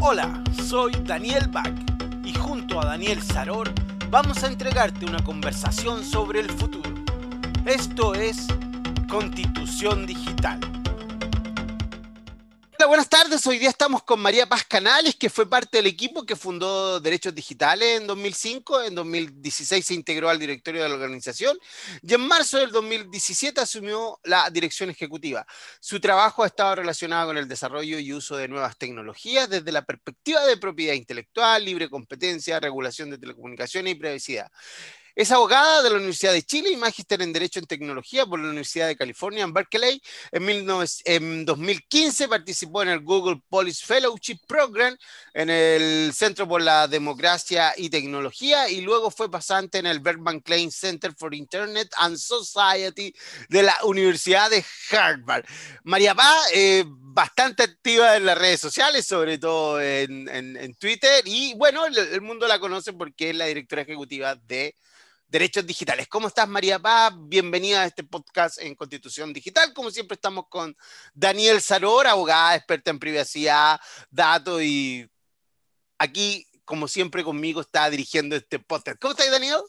Hola, soy Daniel Bach y junto a Daniel Saror vamos a entregarte una conversación sobre el futuro. Esto es Constitución Digital. Hola, buenas tardes. Hoy día estamos con María Paz Canales, que fue parte del equipo que fundó Derechos Digitales en 2005. En 2016 se integró al directorio de la organización y en marzo del 2017 asumió la dirección ejecutiva. Su trabajo ha estado relacionado con el desarrollo y uso de nuevas tecnologías desde la perspectiva de propiedad intelectual, libre competencia, regulación de telecomunicaciones y privacidad. Es abogada de la Universidad de Chile y magíster en Derecho en Tecnología por la Universidad de California en Berkeley. En, 2015 participó en el Google Policy Fellowship Program en el Centro por la Democracia y Tecnología y luego fue pasante en el Bergman Klein Center for Internet and Society de la Universidad de Harvard. María Paz, eh, bastante activa en las redes sociales, sobre todo en, Twitter, y bueno, el mundo la conoce porque es la directora ejecutiva de Derechos Digitales. ¿Cómo estás, María Paz? Bienvenida a este podcast en Constitución Digital. Como siempre, estamos con Daniel Saror, abogada, experta en privacidad, datos y aquí, como siempre, conmigo está dirigiendo este podcast. ¿Cómo estás, Daniel?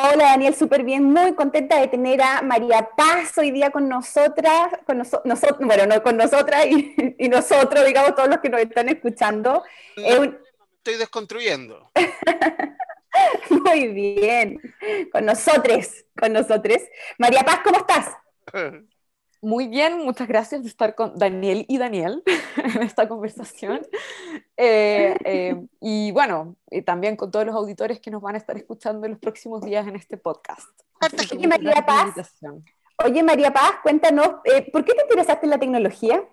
Hola Daniel, súper bien, muy contenta de tener a María Paz hoy día con nosotras, con nosotros, bueno, no con nosotras y, nosotros, digamos, todos los que nos están escuchando. Estoy desconstruyendo. Muy bien, con nosotros, con nosotros. María Paz, ¿cómo estás? Muy bien, muchas gracias de estar con Daniel y Daniel en esta conversación. Eh, eh, y bueno, también con todos los auditores que nos van a estar escuchando en los próximos días en este podcast. Oye, María Paz, oye, María Paz, cuéntanos, eh, ¿por qué te interesaste en la tecnología?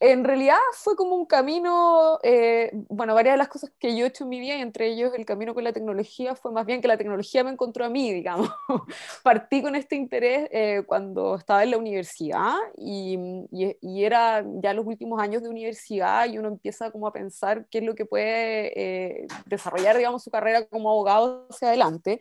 En realidad fue como un camino, eh, bueno, varias de las cosas que yo he hecho en mi vida, y entre ellos el camino con la tecnología, fue más bien que la tecnología me encontró a mí, digamos. Partí con este interés eh, cuando estaba en la universidad y, y, era ya los últimos años de universidad y uno empieza como a pensar qué es lo que puede eh, desarrollar, digamos, su carrera como abogado hacia adelante.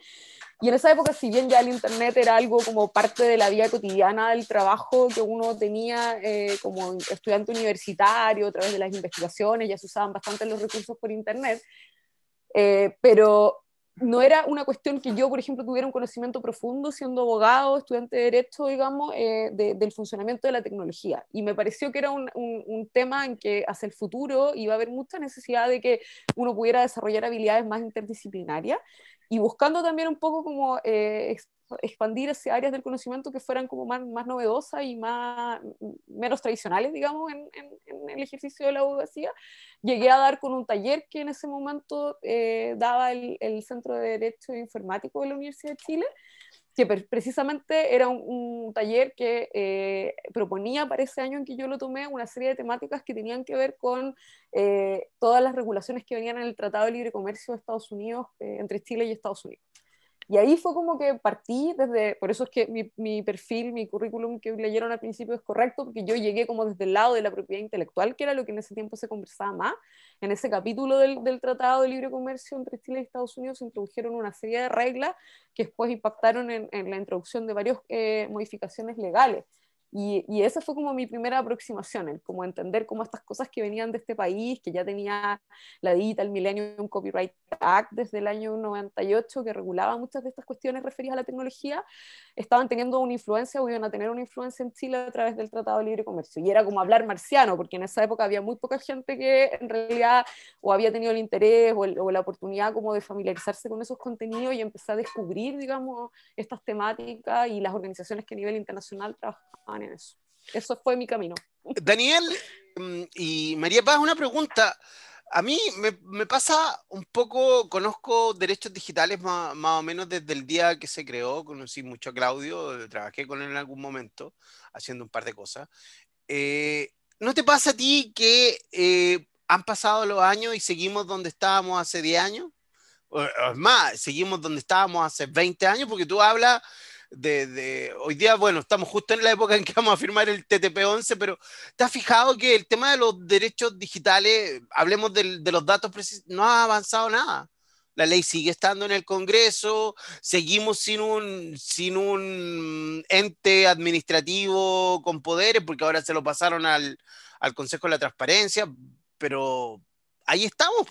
Y en esa época, si bien ya el Internet era algo como parte de la vida cotidiana del trabajo que uno tenía eh, como estudiante universitario, a través de las investigaciones, ya se usaban bastante los recursos por Internet, eh, pero no era una cuestión que yo, por ejemplo, tuviera un conocimiento profundo siendo abogado, estudiante de derecho, digamos, eh, del funcionamiento de la tecnología. Y me pareció que era un, un, tema en que hacia el futuro iba a haber mucha necesidad de que uno pudiera desarrollar habilidades más interdisciplinarias y buscando también un poco como eh, expandir esas áreas del conocimiento que fueran como más, más novedosas y más, menos tradicionales, digamos, en, en, el ejercicio de la abogacía, llegué a dar con un taller que en ese momento eh, daba el, el, Centro de Derecho Informático de la Universidad de Chile, que precisamente era un, taller que eh, proponía para ese año en que yo lo tomé una serie de temáticas que tenían que ver con todas las regulaciones que venían en el Tratado de Libre Comercio de Estados Unidos, entre Chile y Estados Unidos. Y ahí fue como que partí desde, por eso es que mi, mi, perfil, mi currículum que leyeron al principio es correcto, porque yo llegué como desde el lado de la propiedad intelectual, que era lo que en ese tiempo se conversaba más. En ese capítulo del, del Tratado de Libre Comercio entre Chile y Estados Unidos se introdujeron una serie de reglas que después impactaron en, en la introducción de varias eh, modificaciones legales. Y, y, esa fue como mi primera aproximación, el como entender cómo estas cosas que venían de este país, que ya tenía la Digital Millennium Copyright Act desde el año 98, que regulaba muchas de estas cuestiones referidas a la tecnología, estaban teniendo una influencia o iban a tener una influencia en Chile a través del Tratado de Libre Comercio. Y era como hablar marciano, porque en esa época había muy poca gente que en realidad o había tenido el interés o, o la oportunidad como de familiarizarse con esos contenidos y empezar a descubrir, digamos, estas temáticas y las organizaciones que a nivel internacional trabajaban eso. Fue mi camino. Daniel mm, y María Paz, una pregunta. A mí me, pasa un poco, conozco derechos digitales más, o menos desde el día que se creó, conocí mucho a Claudio, trabajé con él en algún momento haciendo un par de cosas. Eh, ¿No te pasa a ti que eh, han pasado los años y seguimos donde estábamos hace 10 años? O, más, seguimos donde estábamos hace 20 años, porque tú hablas de, hoy día, bueno, estamos justo en la época en que vamos a firmar el TTP-11, pero ¿te has fijado que el tema de los derechos digitales, hablemos de, de los datos precisos, no ha avanzado nada? La ley sigue estando en el Congreso, seguimos sin un, sin un ente administrativo con poderes, porque ahora se lo pasaron al, al Consejo de la Transparencia, pero ahí estamos.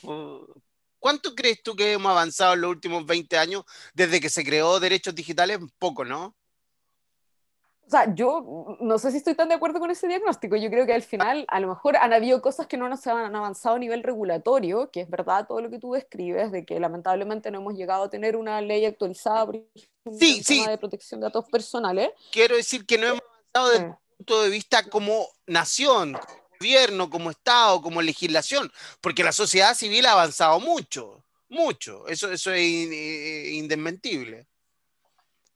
¿Cuánto crees tú que hemos avanzado en los últimos 20 años desde que se creó derechos digitales? Poco, ¿no? O sea, yo no sé si estoy tan de acuerdo con ese diagnóstico. Yo creo que al final, a lo mejor han habido cosas que no nos han avanzado a nivel regulatorio, que es verdad todo lo que tú describes, de que lamentablemente no hemos llegado a tener una ley actualizada, por ejemplo, sí, sí. de protección de datos personales. Quiero decir que no hemos avanzado desde el punto de vista como nación, como gobierno, como Estado, como legislación, porque la sociedad civil ha avanzado mucho, mucho. Eso, eso es indesmentible.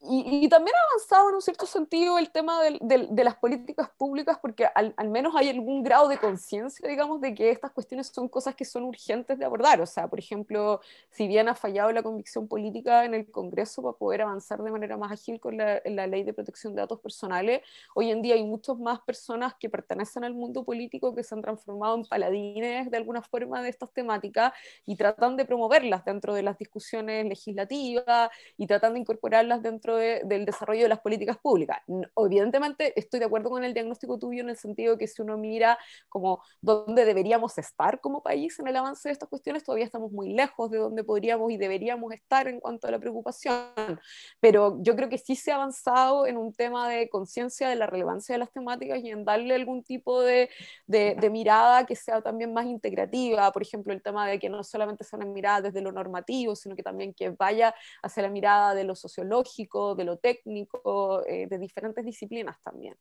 Y, también ha avanzado en un cierto sentido el tema de las políticas públicas porque al, menos hay algún grado de conciencia, digamos, de que estas cuestiones son cosas que son urgentes de abordar. O sea, por ejemplo, si bien ha fallado la convicción política en el Congreso para poder avanzar de manera más ágil con la, la ley de protección de datos personales, hoy en día hay muchas más personas que pertenecen al mundo político que se han transformado en paladines de alguna forma de estas temáticas y tratan de promoverlas dentro de las discusiones legislativas y tratan de incorporarlas dentro del desarrollo de las políticas públicas. Evidentemente estoy de acuerdo con el diagnóstico tuyo en el sentido que si uno mira como dónde deberíamos estar como país en el avance de estas cuestiones, todavía estamos muy lejos de donde podríamos y deberíamos estar en cuanto a la preocupación. Pero yo creo que sí se ha avanzado en un tema de conciencia de la relevancia de las temáticas y en darle algún tipo de, de, de mirada que sea también más integrativa. Por ejemplo, el tema de que no solamente sea una mirada desde lo normativo, sino que también que vaya hacia la mirada de lo sociológico, de lo técnico, eh, de diferentes disciplinas también.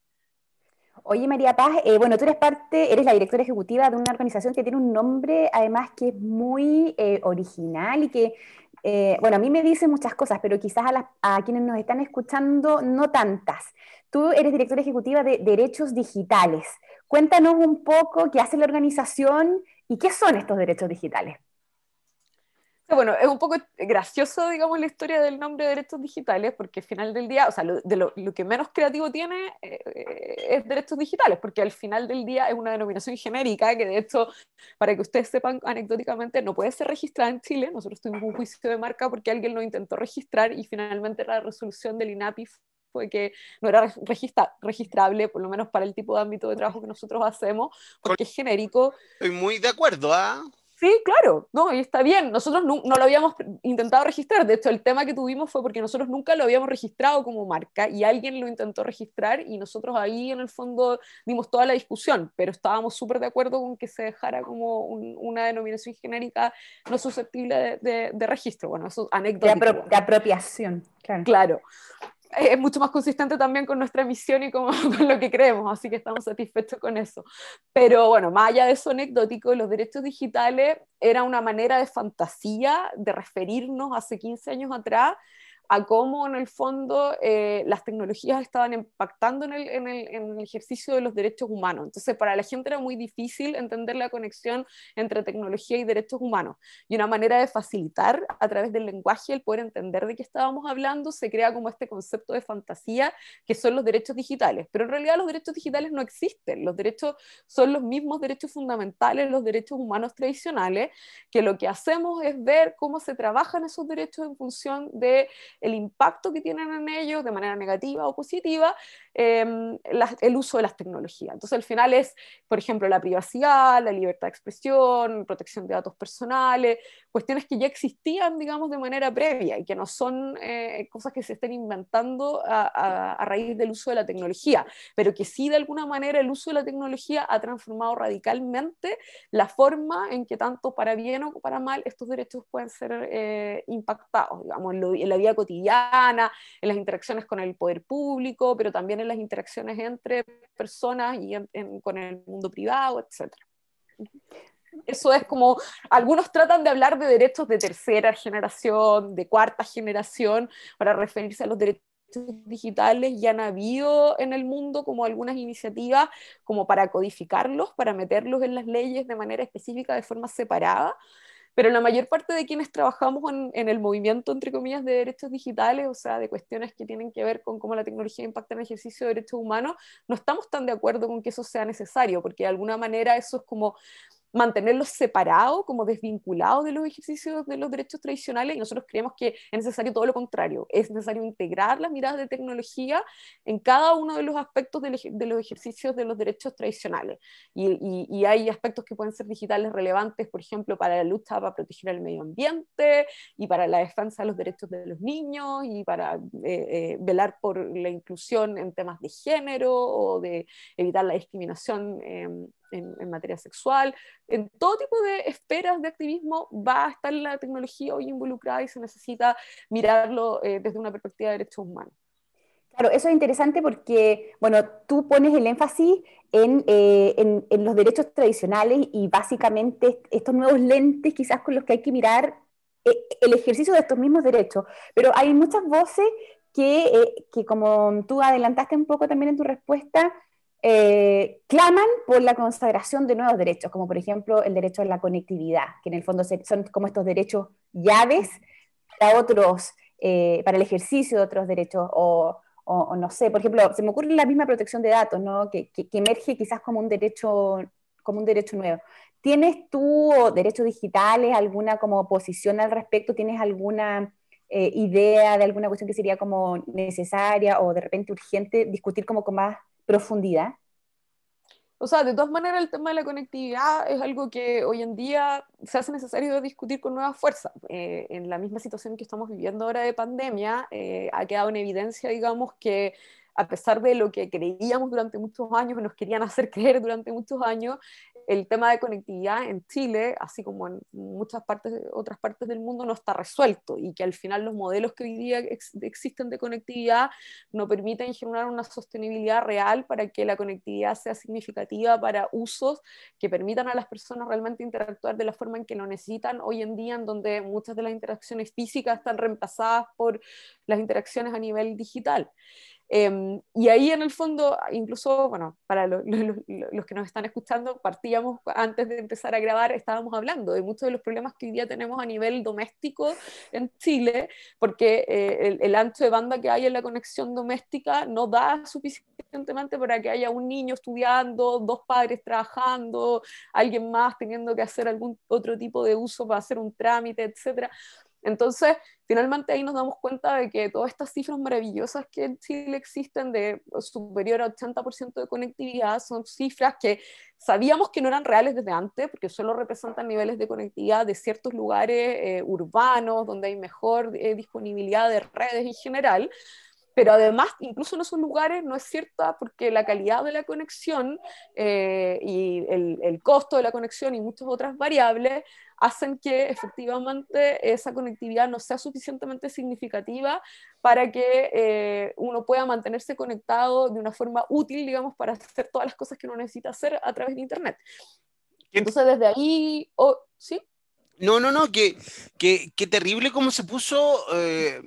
Oye, María Paz, eh, bueno, tú eres parte, eres la directora ejecutiva de una organización que tiene un nombre, además, que es muy eh, original y que, bueno, a mí me dice muchas cosas, pero quizás a, a, quienes nos están escuchando no tantas. Tú eres directora ejecutiva de Derechos Digitales. Cuéntanos un poco qué hace la organización y qué son estos derechos digitales. Bueno, es un poco gracioso, digamos, la historia del nombre de derechos digitales, porque al final del día, o sea, lo, de lo, que menos creativo tiene eh, es derechos digitales, porque al final del día es una denominación genérica que, de hecho, para que ustedes sepan anecdóticamente, no puede ser registrada en Chile. Nosotros tuvimos un juicio de marca porque alguien lo intentó registrar y finalmente la resolución del INAPI fue que no era registra registrable, por lo menos para el tipo de ámbito de trabajo que nosotros hacemos, porque es genérico. Estoy muy de acuerdo, ¿ah? Sí, claro, no, y está bien. Nosotros no, lo habíamos intentado registrar. De hecho, el tema que tuvimos fue porque nosotros nunca lo habíamos registrado como marca y alguien lo intentó registrar y nosotros ahí en el fondo dimos toda la discusión, pero estábamos súper de acuerdo con que se dejara como una denominación genérica no susceptible de, registro. Bueno, eso es anecdótico. De, apropiación, claro. Claro es mucho más consistente también con nuestra misión y con, con, lo que creemos, así que estamos satisfechos con eso. Pero bueno, más allá de eso anecdótico, los derechos digitales era una manera de fantasía de referirnos hace 15 años atrás a cómo en el fondo eh, las tecnologías estaban impactando en el, en, el, en el, ejercicio de los derechos humanos. Entonces, para la gente era muy difícil entender la conexión entre tecnología y derechos humanos. Y una manera de facilitar a través del lenguaje el poder entender de qué estábamos hablando, se crea como este concepto de fantasía que son los derechos digitales. Pero en realidad los derechos digitales no existen. Los derechos son los mismos derechos fundamentales, los derechos humanos tradicionales, que lo que hacemos es ver cómo se trabajan esos derechos en función de el impacto que tienen en ellos de manera negativa o positiva em, el uso de las tecnologías. Entonces, al final es, por ejemplo, la privacidad, la libertad de expresión, protección de datos personales, cuestiones que ya existían, digamos, de manera previa y que no son eh, cosas que se estén inventando a, raíz del uso de la tecnología, pero que sí, de alguna manera, el uso de la tecnología ha transformado radicalmente la forma en que tanto para bien o para mal estos derechos pueden ser eh, impactados, digamos, en, la vida cotidiana, en las interacciones con el poder público, pero también en las interacciones entre personas y con el mundo privado, etc. Eso es como, algunos tratan de hablar de derechos de tercera generación, de cuarta generación, para referirse a los derechos digitales y han habido en el mundo como algunas iniciativas como para codificarlos, para meterlos en las leyes de manera específica, de forma separada, pero la mayor parte de quienes trabajamos en, en, el movimiento, entre comillas, de derechos digitales, o sea, de cuestiones que tienen que ver con cómo la tecnología impacta en el ejercicio de derechos humanos, no estamos tan de acuerdo con que eso sea necesario, porque de alguna manera eso es como mantenerlos separados, como desvinculados de los ejercicios de los derechos tradicionales, y nosotros creemos que es necesario todo lo contrario, es necesario integrar las miradas de tecnología en cada uno de los aspectos de, los ejercicios de los derechos tradicionales. Y, y, hay aspectos que pueden ser digitales relevantes, por ejemplo, para la lucha para proteger el medio ambiente y para la defensa de los derechos de los niños y para eh, eh, velar por la inclusión en temas de género o de evitar la discriminación. Em, en, materia sexual, en todo tipo de esferas de activismo va a estar la tecnología hoy involucrada y se necesita mirarlo eh, desde una perspectiva de derechos humanos. Claro, eso es interesante porque, bueno, tú pones el énfasis en, eh, en, en, los derechos tradicionales y básicamente estos nuevos lentes quizás con los que hay que mirar eh, el ejercicio de estos mismos derechos, pero hay muchas voces que, que como tú adelantaste un poco también en tu respuesta, eh, claman por la consagración de nuevos derechos, como por ejemplo el derecho a la conectividad, que en el fondo son como estos derechos llaves para otros, eh, para el ejercicio de otros derechos, o, no sé, por ejemplo, se me ocurre la misma protección de datos, ¿no? que, emerge quizás como un derecho como un derecho nuevo. ¿Tienes tú derechos digitales, alguna como posición al respecto? ¿Tienes alguna eh, idea de alguna cuestión que sería como necesaria o de repente urgente discutir como con más profundidad? O sea, de todas maneras el tema de la conectividad es algo que hoy en día se hace necesario discutir con nueva fuerza. Eh, en la misma situación que estamos viviendo ahora de pandemia, eh, ha quedado en evidencia, digamos, que a pesar de lo que creíamos durante muchos años, nos querían hacer creer durante muchos años, el tema de conectividad en Chile, así como en muchas partes, otras partes del mundo, no está resuelto y que al final los modelos que hoy día existen de conectividad no permiten generar una sostenibilidad real para que la conectividad sea significativa para usos que permitan a las personas realmente interactuar de la forma en que lo necesitan hoy en día, en donde muchas de las interacciones físicas están reemplazadas por las interacciones a nivel digital. Em, y ahí en el fondo, incluso, bueno, para los que nos están escuchando, partíamos antes de empezar a grabar, estábamos hablando de muchos de los problemas que hoy día tenemos a nivel doméstico en Chile, porque eh, el, ancho de banda que hay en la conexión doméstica no da suficientemente para que haya un niño estudiando, dos padres trabajando, alguien más teniendo que hacer algún otro tipo de uso para hacer un trámite, etcétera. Entonces, finalmente ahí nos damos cuenta de que todas estas cifras maravillosas que en Chile existen de superior a 80% de conectividad son cifras que sabíamos que no eran reales desde antes, porque solo representan niveles de conectividad de ciertos lugares eh, urbanos, donde hay mejor eh, disponibilidad de redes en general, pero además, incluso en esos lugares no es cierta porque la calidad de la conexión eh, y el, el, costo de la conexión y muchas otras variables hacen que efectivamente esa conectividad no sea suficientemente significativa para que eh, uno pueda mantenerse conectado de una forma útil, digamos, para hacer todas las cosas que uno necesita hacer a través de Internet. Entonces, desde ahí, oh, ¿sí? No, no, no, que, que, que terrible cómo se puso... Eh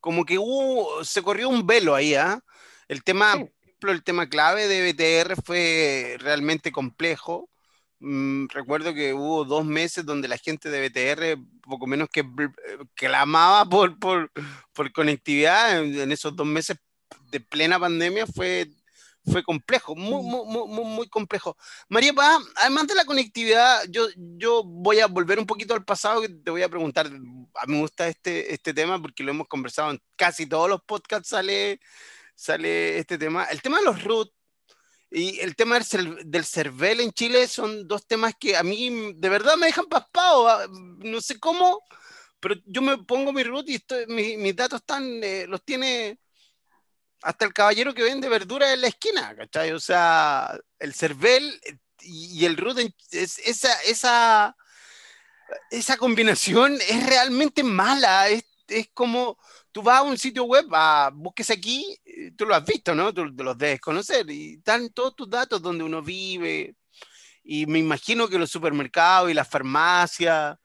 como que hubo, se corrió un velo ahí, ¿ah? El tema, el tema clave de BTR fue realmente complejo. Mm, recuerdo que hubo dos meses donde la gente de BTR poco menos que clamaba por, por, por conectividad. En, esos dos meses de plena pandemia fue fue complejo, muy, muy, muy, muy complejo. María Paz, además de la conectividad, yo, yo voy a volver un poquito al pasado y te voy a preguntar, a mí me gusta este, este tema porque lo hemos conversado en casi todos los podcasts, sale, sale este tema. El tema de los root y el tema del, CERVEL en Chile son dos temas que a mí de verdad me dejan paspado, ah, no sé cómo, pero yo me pongo mi root y estoy, mis datos están, eh, los tiene hasta el caballero que vende verduras en la esquina, ¿cachai? O sea, el cervel y el root, es, esa, esa, esa combinación es realmente mala. Es, es, como tú vas a un sitio web, a, busques aquí, tú lo has visto, ¿no? Tú, los debes conocer y están todos tus datos donde uno vive. Y me imagino que los supermercados y las farmacias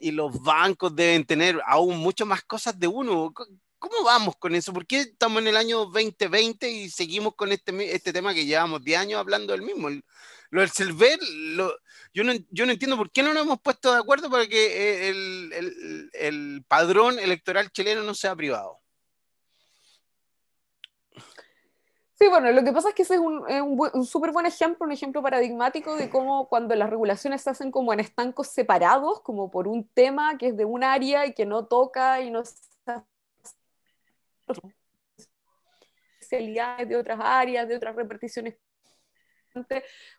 y los bancos deben tener aún mucho más cosas de uno. ¿Cómo vamos con eso? ¿Por qué estamos en el año 2020 y seguimos con este, este tema que llevamos 10 años hablando del mismo? lo del CERVEL, yo, no, yo no entiendo por qué no nos hemos puesto de acuerdo para que eh, el, el, el padrón electoral chileno no sea privado. Sí, bueno, lo que pasa es que ese es un, un, súper buen ejemplo, un ejemplo paradigmático de cómo cuando las regulaciones se hacen como en estancos separados, como por un tema que es de un área y que no toca y no especialidades de otras áreas, de otras reparticiones.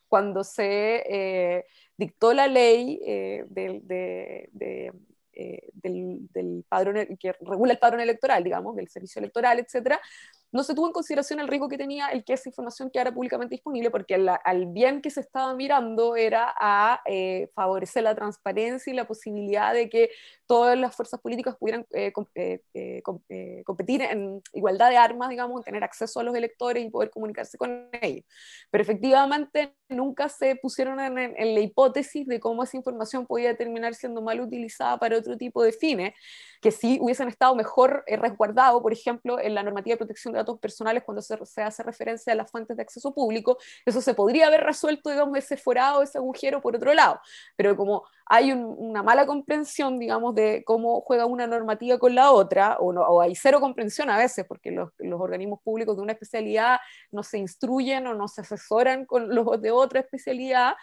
Cuando se eh, dictó la ley eh, de, eh, del, del, padrón que regula el padrón electoral, digamos, del servicio electoral, etcétera, no se tuvo en consideración el riesgo que tenía el que esa información quedara públicamente disponible, porque al bien que se estaba mirando era a eh, favorecer la transparencia y la posibilidad de que todas las fuerzas políticas pudieran eh, eh, competir en igualdad de armas, digamos, tener acceso a los electores y poder comunicarse con ellos. Pero efectivamente nunca se pusieron en, en la hipótesis de cómo esa información podía terminar siendo mal utilizada para otro tipo de fines, que sí hubiesen estado mejor resguardados, por ejemplo, en la normativa de protección de datos personales cuando se, hace referencia a las fuentes de acceso público, eso se podría haber resuelto, digamos, ese forado, ese agujero por otro lado. Pero como hay una mala comprensión, digamos, de cómo juega una normativa con la otra, o, hay cero comprensión a veces, porque los, los, organismos públicos de una especialidad no se instruyen o no se asesoran con los de otra especialidad,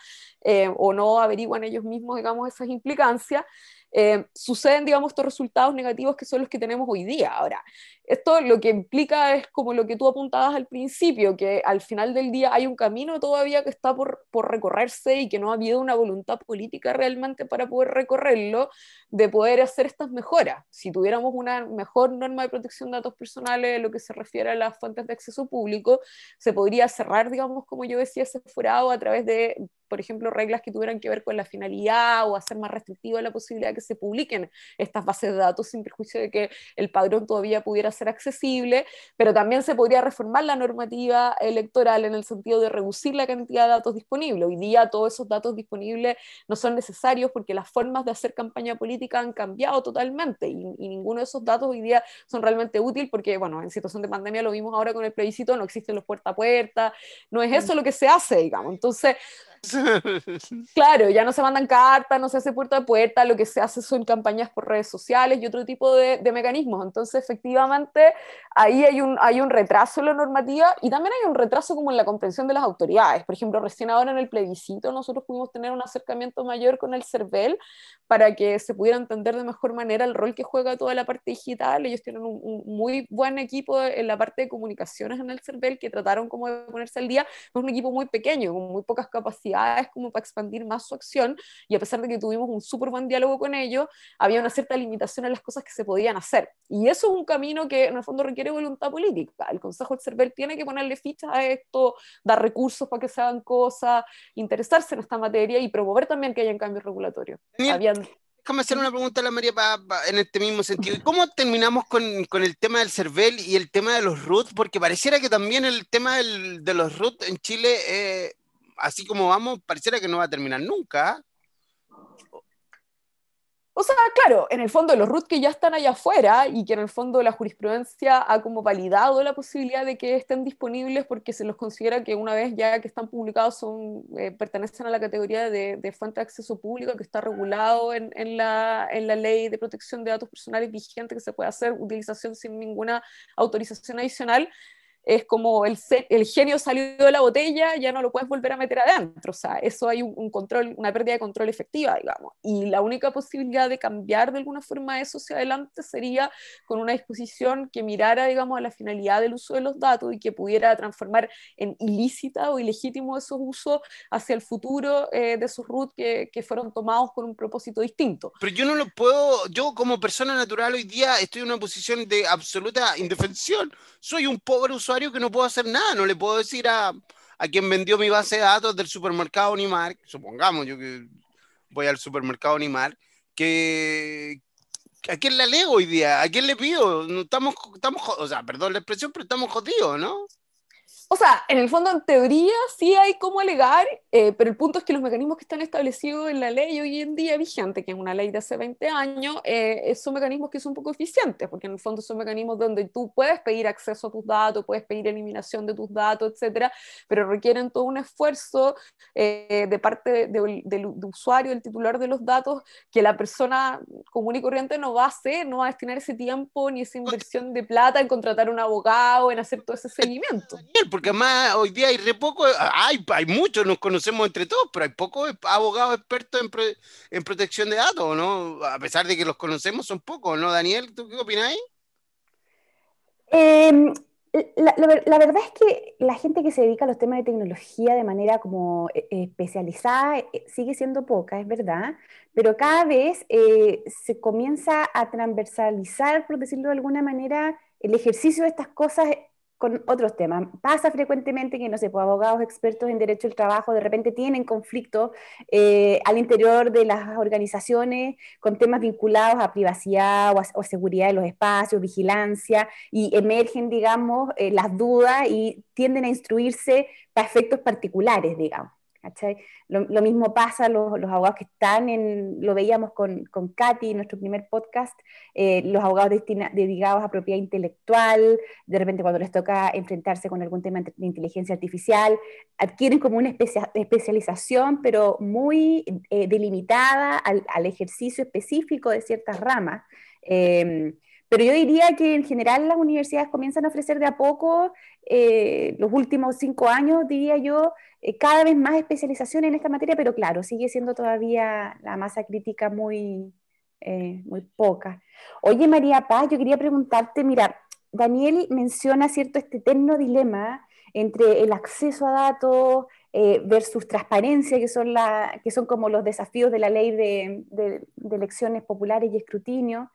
eh, o no averiguan ellos mismos, digamos, esas implicancias. Eh, suceden, digamos, estos resultados negativos que son los que tenemos hoy día. Ahora, esto lo que implica es como lo que tú apuntabas al principio, que al final del día hay un camino todavía que está por, por recorrerse y que no ha habido una voluntad política realmente para poder recorrerlo, de poder hacer estas mejoras. Si tuviéramos una mejor norma de protección de datos personales en lo que se refiere a las fuentes de acceso público, se podría cerrar, digamos, como yo decía, ese forado a través de por ejemplo, reglas que tuvieran que ver con la finalidad o hacer más restrictiva la posibilidad de que se publiquen estas bases de datos sin perjuicio de que el padrón todavía pudiera ser accesible, pero también se podría reformar la normativa electoral en el sentido de reducir la cantidad de datos disponibles. Hoy día todos esos datos disponibles no son necesarios porque las formas de hacer campaña política han cambiado totalmente y, ninguno de esos datos hoy día son realmente útiles porque, bueno, en situación de pandemia lo vimos ahora con el plebiscito, no existen los puerta a puerta, no es eso lo que se hace, digamos. Entonces, claro, ya no se mandan cartas, no se hace puerta a puerta, lo que se hace son campañas por redes sociales y otro tipo de, mecanismos. Entonces, efectivamente, ahí hay un, hay un retraso en la normativa y también hay un retraso como en la comprensión de las autoridades. Por ejemplo, recién ahora en el plebiscito nosotros pudimos tener un acercamiento mayor con el CERVEL para que se pudiera entender de mejor manera el rol que juega toda la parte digital. Ellos tienen un, un muy buen equipo en la parte de comunicaciones en el CERVEL que trataron como de ponerse al día. Es un equipo muy pequeño, con muy pocas capacidades es como para expandir más su acción y a pesar de que tuvimos un súper buen diálogo con ellos, había una cierta limitación en las cosas que se podían hacer. Y eso es un camino que en el fondo requiere voluntad política. El Consejo del CERVEL tiene que ponerle fichas a esto, dar recursos para que se hagan cosas, interesarse en esta materia y promover también que haya cambios regulatorios. Habían déjame hacer una pregunta a la María en este mismo sentido. ¿Y cómo terminamos con, con, el tema del CERVEL y el tema de los RUT? Porque pareciera que también el tema del, de los RUT en Chile eh, así como vamos, pareciera que no va a terminar nunca. O sea, claro, en el fondo los RUT que ya están allá afuera y que en el fondo la jurisprudencia ha como validado la posibilidad de que estén disponibles porque se los considera que una vez ya que están publicados son, eh, pertenecen a la categoría de, fuente de acceso público que está regulado en, en, la, en la ley de protección de datos personales vigente que se puede hacer utilización sin ninguna autorización adicional es como el, el genio salió de la botella, ya no lo puedes volver a meter adentro. O sea, eso hay un, control, una pérdida de control efectiva, digamos. Y la única posibilidad de cambiar de alguna forma eso hacia adelante sería con una disposición que mirara, digamos, a la finalidad del uso de los datos y que pudiera transformar en ilícita o ilegítimo esos usos hacia el futuro eh, de esos root que, que fueron tomados con un propósito distinto. Pero yo no lo puedo, yo como persona natural hoy día estoy en una posición de absoluta indefensión. Soy un pobre usuario que no puedo hacer nada, no le puedo decir a, a quien vendió mi base de datos del supermercado Unimar, supongamos yo que voy al supermercado Unimar, que, ¿a quién le alego hoy día? ¿A quién le pido? No, estamos, estamos, o sea, perdón la expresión, pero estamos jodidos, ¿no? O sea, en el fondo, en teoría, sí hay cómo alegar, eh, pero el punto es que los mecanismos que están establecidos en la ley hoy en día vigente, que es una ley de hace 20 años, eh, son mecanismos que son un poco eficientes, porque en el fondo son mecanismos donde tú puedes pedir acceso a tus datos, puedes pedir eliminación de tus datos, etcétera, pero requieren todo un esfuerzo eh, de parte del usuario, del titular de los datos, que la persona común y corriente no va a hacer, no va a destinar ese tiempo ni esa inversión de plata en contratar un abogado, en hacer todo ese seguimiento porque además hoy día hay re poco, hay, hay muchos, nos conocemos entre todos, pero hay pocos abogados expertos en, en protección de datos, ¿no? A pesar de que los conocemos, son pocos, ¿no, Daniel? ¿Tú qué opinas? Eh, la, verdad es que la gente que se dedica a los temas de tecnología de manera como eh, especializada eh, sigue siendo poca, es verdad, pero cada vez eh, se comienza a transversalizar, por decirlo de alguna manera, el ejercicio de estas cosas con otros temas. Pasa frecuentemente que, no sé, pues, abogados expertos en derecho del trabajo de repente tienen conflictos eh, al interior de las organizaciones con temas vinculados a privacidad o, seguridad de los espacios, vigilancia, y emergen, digamos, eh, las dudas y tienden a instruirse para efectos particulares, digamos. Lo, mismo pasa los, los, abogados que están en, lo veíamos con, con Katy en nuestro primer podcast, eh, los abogados dedicados a propiedad intelectual, de repente cuando les toca enfrentarse con algún tema de inteligencia artificial, adquieren como una especialización, pero muy eh, delimitada al, al, ejercicio específico de ciertas ramas. Em, pero yo diría que en general las universidades comienzan a ofrecer de a poco, eh, los últimos cinco años, diría yo, eh, cada vez más especialización en esta materia, pero claro, sigue siendo todavía la masa crítica muy, eh, muy poca. Oye, María Paz, yo quería preguntarte, mira, Daniel menciona, ¿cierto?, este eterno dilema entre el acceso a datos versus transparencia, que son, la, que son como los desafíos de la ley de, elecciones populares y escrutinio.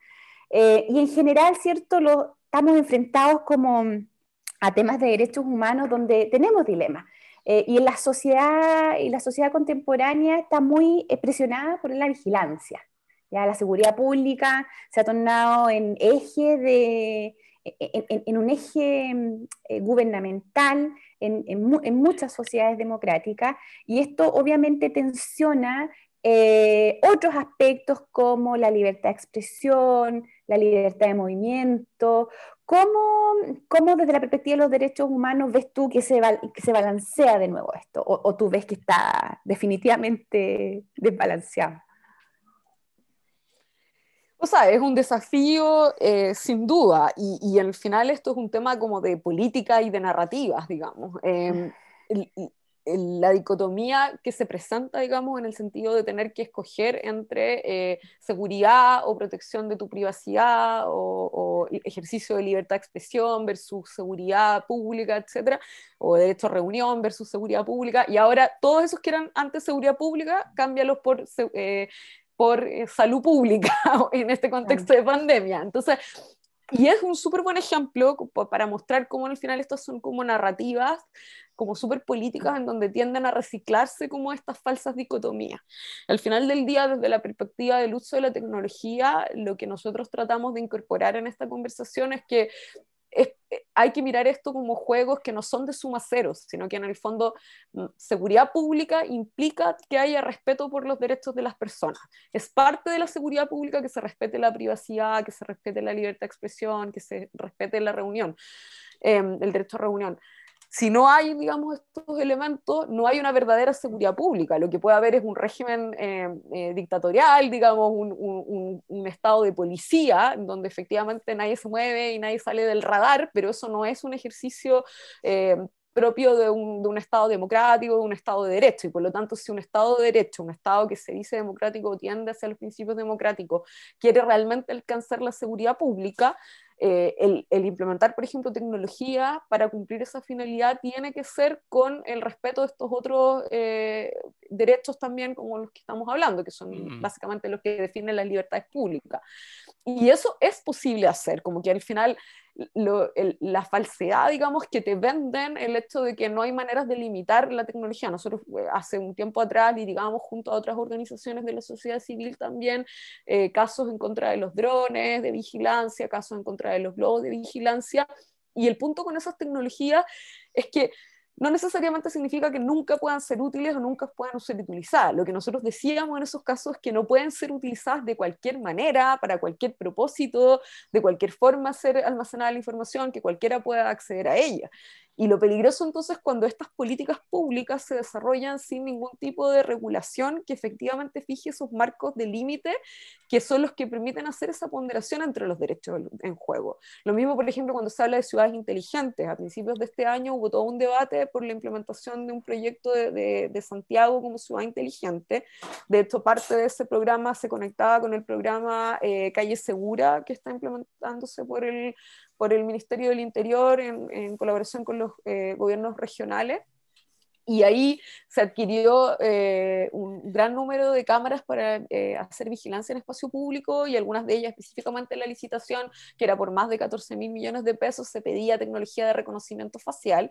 Eh, y en general, ¿cierto? Lo, estamos enfrentados como a temas de derechos humanos donde tenemos dilemas. Eh, y en la sociedad, y la sociedad contemporánea está muy presionada por la vigilancia. Ya la seguridad pública se ha tornado en eje de, en, un eje eh, gubernamental en, en, muchas sociedades democráticas y esto obviamente tensiona eh, otros aspectos como la libertad de expresión, la libertad de movimiento. ¿Cómo, cómo desde la perspectiva de los derechos humanos ves tú que se, que se balancea de nuevo esto? O, tú ves que está definitivamente desbalanceado? O sea, es un desafío eh, sin duda, y, y, al final esto es un tema como de política y de narrativas, digamos. Eh, la dicotomía que se presenta, digamos, en el sentido de tener que escoger entre eh, seguridad o protección de tu privacidad o, ejercicio de libertad de expresión versus seguridad pública, etcétera, o derecho a reunión versus seguridad pública, y ahora todos esos que eran antes seguridad pública, cámbialos por, eh, por eh, salud pública en este contexto de pandemia. Entonces, y es un súper buen ejemplo para mostrar cómo al final estas son como narrativas como súper políticas en donde tienden a reciclarse como estas falsas dicotomías. Al final del día, desde la perspectiva del uso de la tecnología, lo que nosotros tratamos de incorporar en esta conversación es que eh, hay que mirar esto como juegos que no son de suma ceros, sino que en el fondo mm, seguridad pública implica que haya respeto por los derechos de las personas. Es parte de la seguridad pública que se respete la privacidad, que se respete la libertad de expresión, que se respete la reunión, em, el derecho a reunión si no hay, digamos, estos elementos, no hay una verdadera seguridad pública. Lo que puede haber es un régimen eh, eh, dictatorial, digamos, un, estado de policía, donde efectivamente nadie se mueve y nadie sale del radar, pero eso no es un ejercicio eh, propio de un, de un, Estado democrático, de un Estado de derecho. Y por lo tanto, si un Estado de derecho, un Estado que se dice democrático, tiende hacia los principios democráticos, quiere realmente alcanzar la seguridad pública, eh, el, implementar, por ejemplo, tecnología para cumplir esa finalidad tiene que ser con el respeto de estos otros eh, derechos también como los que estamos hablando, que son básicamente los que definen las libertades públicas. Y eso es posible hacer, como que al final la falsedad, digamos, que te venden el hecho de que no hay maneras de limitar la tecnología. Nosotros eh, hace un tiempo atrás digamos junto a otras organizaciones de la sociedad civil también eh, casos en contra de los drones de vigilancia, casos en contra de los globos de vigilancia. Y el punto con esas tecnologías es que no necesariamente significa que nunca puedan ser útiles o nunca puedan ser utilizadas. Lo que nosotros decíamos en esos casos es que no pueden ser utilizadas de cualquier manera, para cualquier propósito, de cualquier forma ser almacenada la información, que cualquiera pueda acceder a ella. Y lo peligroso entonces cuando estas políticas públicas se desarrollan sin ningún tipo de regulación que efectivamente fije esos marcos de límite que son los que permiten hacer esa ponderación entre los derechos en juego. Lo mismo, por ejemplo, cuando se habla de ciudades inteligentes. A principios de este año hubo todo un debate por la implementación de un proyecto de, Santiago como ciudad inteligente. De hecho, parte de ese programa se conectaba con el programa eh, Calle Segura que está implementándose por el por el Ministerio del Interior en, colaboración con los eh, gobiernos regionales y ahí se adquirió eh, un gran número de cámaras para eh, hacer vigilancia en espacio público y algunas de ellas específicamente en la licitación, que era por más de 14 mil millones de pesos, se pedía tecnología de reconocimiento facial.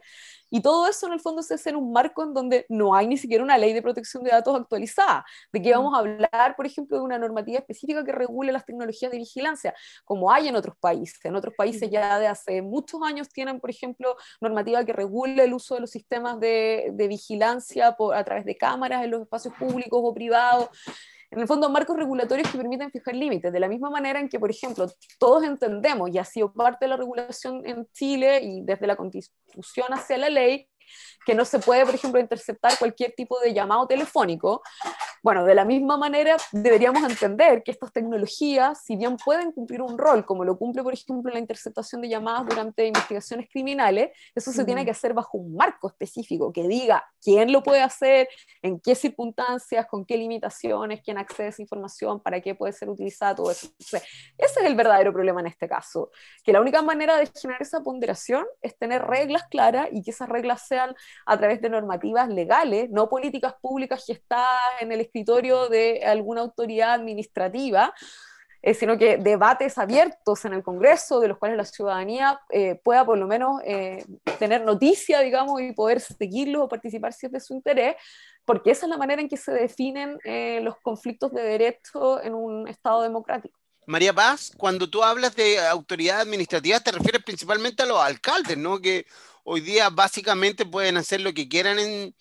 Y todo eso en el fondo se hace en un marco en donde no hay ni siquiera una ley de protección de datos actualizada. ¿De qué vamos a hablar, por ejemplo, de una normativa específica que regule las tecnologías de vigilancia, como hay en otros países? En otros países ya de hace muchos años tienen, por ejemplo, normativa que regule el uso de los sistemas de de vigilancia por, a través de cámaras en los espacios públicos o privados. En el fondo, marcos regulatorios que permiten fijar límites, de la misma manera en que, por ejemplo, todos entendemos, y ha sido parte de la regulación en Chile y desde la constitución hacia la ley, que no se puede, por ejemplo, interceptar cualquier tipo de llamado telefónico. Bueno, de la misma manera deberíamos entender que estas tecnologías, si bien pueden cumplir un rol, como lo cumple, por ejemplo, la interceptación de llamadas durante investigaciones criminales, eso se tiene que hacer bajo un marco específico que diga quién lo puede hacer, en qué circunstancias, con qué limitaciones, quién accede a esa información, para qué puede ser utilizada, todo eso. ese es el verdadero problema en este caso, que la única manera de generar esa ponderación es tener reglas claras y que esas reglas sean a través de normativas legales, no políticas públicas que están en el escritorio de alguna autoridad administrativa, eh, sino que debates abiertos en el Congreso, de los cuales la ciudadanía eh, pueda por lo menos eh, tener noticia, digamos, y poder seguirlos o participar si es de su interés, porque esa es la manera en que se definen los conflictos de derecho en un Estado democrático. María Paz, cuando tú hablas de autoridad administrativa, te refieres principalmente a los alcaldes, ¿no? Que hoy día básicamente pueden hacer lo que quieran en